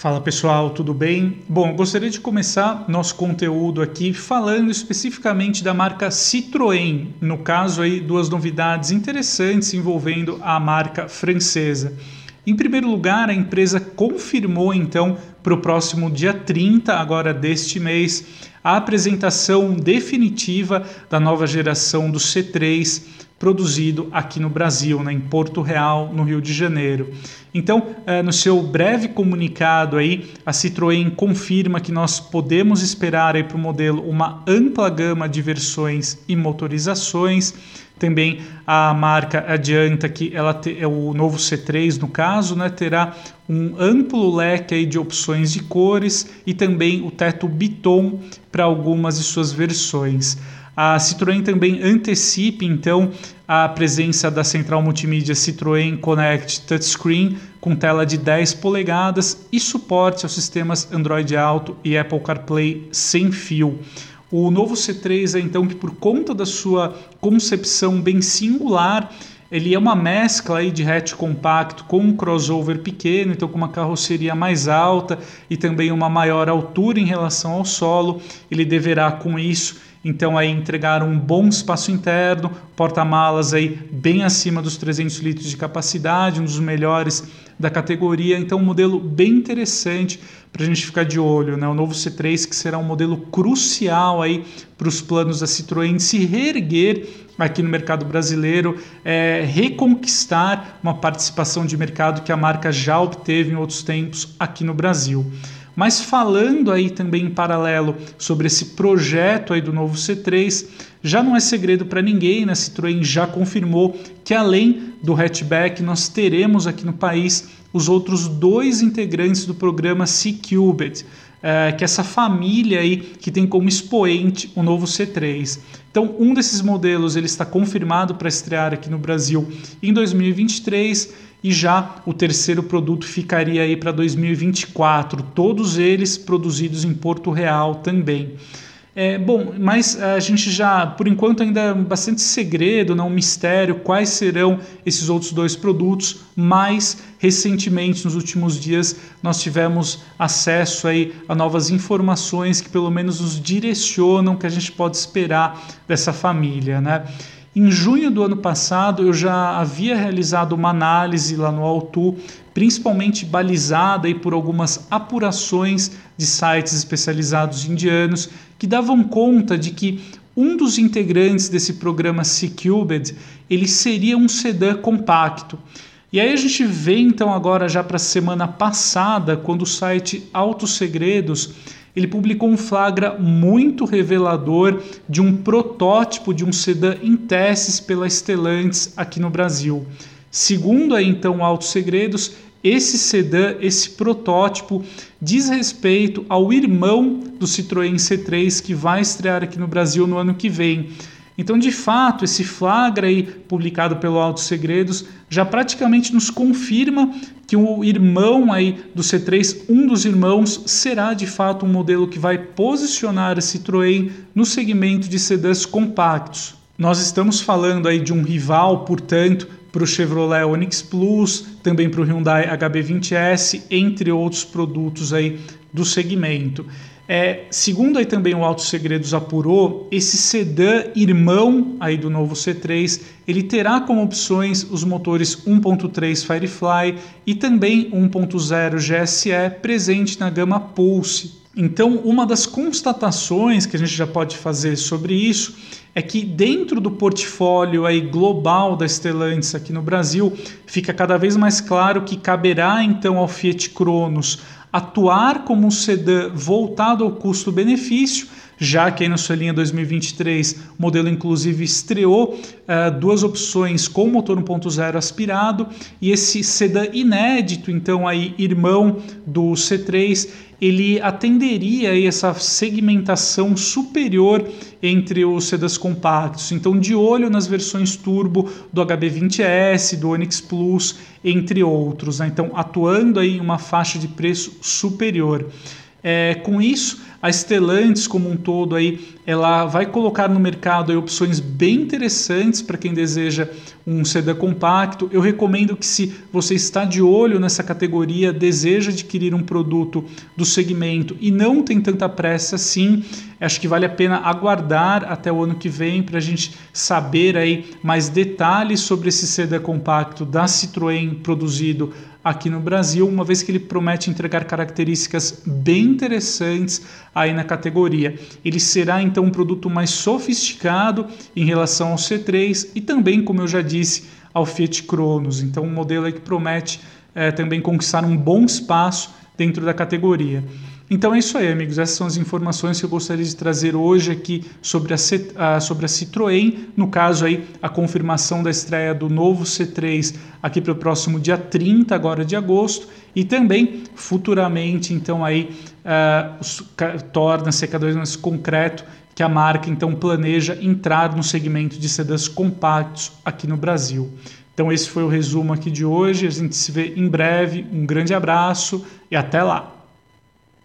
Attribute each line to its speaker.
Speaker 1: Fala pessoal, tudo bem? Bom, gostaria de começar nosso conteúdo aqui falando especificamente da marca Citroën, no caso aí duas novidades interessantes envolvendo a marca francesa. Em primeiro lugar, a empresa confirmou então para o próximo dia 30 agora deste mês a apresentação definitiva da nova geração do C3 produzido aqui no Brasil, né, em Porto Real, no Rio de Janeiro. Então, eh, no seu breve comunicado aí, a Citroën confirma que nós podemos esperar para o modelo uma ampla gama de versões e motorizações. Também a marca adianta que ela te, é o novo C3 no caso, né, terá um amplo leque aí de opções de cores e também o teto biton para algumas de suas versões. A Citroën também antecipa então a presença da central multimídia Citroën Connect Touchscreen com tela de 10 polegadas e suporte aos sistemas Android Auto e Apple CarPlay sem fio. O novo C3 é então que por conta da sua concepção bem singular, ele é uma mescla aí de hatch compacto com um crossover pequeno, então com uma carroceria mais alta e também uma maior altura em relação ao solo. Ele deverá com isso então aí entregaram um bom espaço interno, porta-malas aí bem acima dos 300 litros de capacidade, um dos melhores da categoria. Então um modelo bem interessante para a gente ficar de olho, né? O novo C3 que será um modelo crucial aí para os planos da Citroën se reerguer aqui no mercado brasileiro, é, reconquistar uma participação de mercado que a marca já obteve em outros tempos aqui no Brasil. Mas falando aí também em paralelo sobre esse projeto aí do novo C3, já não é segredo para ninguém, né? Citroën já confirmou que além do hatchback nós teremos aqui no país os outros dois integrantes do programa C-Cubed, é, que é essa família aí que tem como expoente o novo C3. Então, um desses modelos ele está confirmado para estrear aqui no Brasil em 2023 e já o terceiro produto ficaria aí para 2024, todos eles produzidos em Porto Real também. É, bom, mas a gente já, por enquanto, ainda é bastante segredo, não um mistério, quais serão esses outros dois produtos, mas recentemente, nos últimos dias, nós tivemos acesso aí a novas informações que pelo menos nos direcionam que a gente pode esperar dessa família, né? Em junho do ano passado, eu já havia realizado uma análise lá no Altu, principalmente balizada aí por algumas apurações de sites especializados indianos que davam conta de que um dos integrantes desse programa C-Cubed ele seria um sedã compacto. E aí a gente vê então agora já para a semana passada, quando o site Autos Segredos ele publicou um flagra muito revelador de um protótipo de um sedã em testes pela Stellantis aqui no Brasil. Segundo aí então Autos Segredos, esse sedã, esse protótipo, diz respeito ao irmão do Citroën C3 que vai estrear aqui no Brasil no ano que vem. Então, de fato, esse flagra aí, publicado pelo Autos Segredos, já praticamente nos confirma que o irmão aí do C3, um dos irmãos, será de fato um modelo que vai posicionar a Citroën no segmento de sedãs compactos. Nós estamos falando aí de um rival, portanto, para o Chevrolet Onix Plus, também para o Hyundai HB20S, entre outros produtos aí do segmento. É, segundo aí também o Auto Segredos apurou, esse sedã irmão aí do novo C3, ele terá como opções os motores 1.3 Firefly e também 1.0 GSE presente na gama Pulse. Então, uma das constatações que a gente já pode fazer sobre isso é que dentro do portfólio aí global da Stellantis aqui no Brasil, fica cada vez mais claro que caberá então ao Fiat Cronos atuar como um sedã voltado ao custo-benefício, já que aí na sua linha 2023 o modelo inclusive estreou uh, duas opções com motor 1.0 aspirado e esse sedã inédito, então aí irmão do C3, ele atenderia aí essa segmentação superior entre os sedãs compactos. Então, de olho nas versões turbo do HB20S, do Onix Plus, entre outros. Né? Então, atuando aí em uma faixa de preço superior. É, com isso, a Stellantis como um todo aí, ela vai colocar no mercado opções bem interessantes para quem deseja um sedã compacto. Eu recomendo que se você está de olho nessa categoria, deseja adquirir um produto do segmento e não tem tanta pressa assim, acho que vale a pena aguardar até o ano que vem para a gente saber aí mais detalhes sobre esse sedã compacto da Citroën produzido aqui no Brasil, uma vez que ele promete entregar características bem interessantes aí na categoria. Ele será então um produto mais sofisticado em relação ao C3 e também, como eu já disse, ao Fiat Cronos. Então, um modelo que promete é, também conquistar um bom espaço dentro da categoria. Então é isso aí, amigos. Essas são as informações que eu gostaria de trazer hoje aqui sobre a, sobre a Citroën. No caso aí, a confirmação da estreia do novo C3 aqui para o próximo dia 30 agora de agosto e também futuramente, então aí uh, torna-se cada vez mais concreto que a marca então planeja entrar no segmento de sedãs compactos aqui no Brasil. Então esse foi o resumo aqui de hoje. A gente se vê em breve. Um grande abraço e até lá.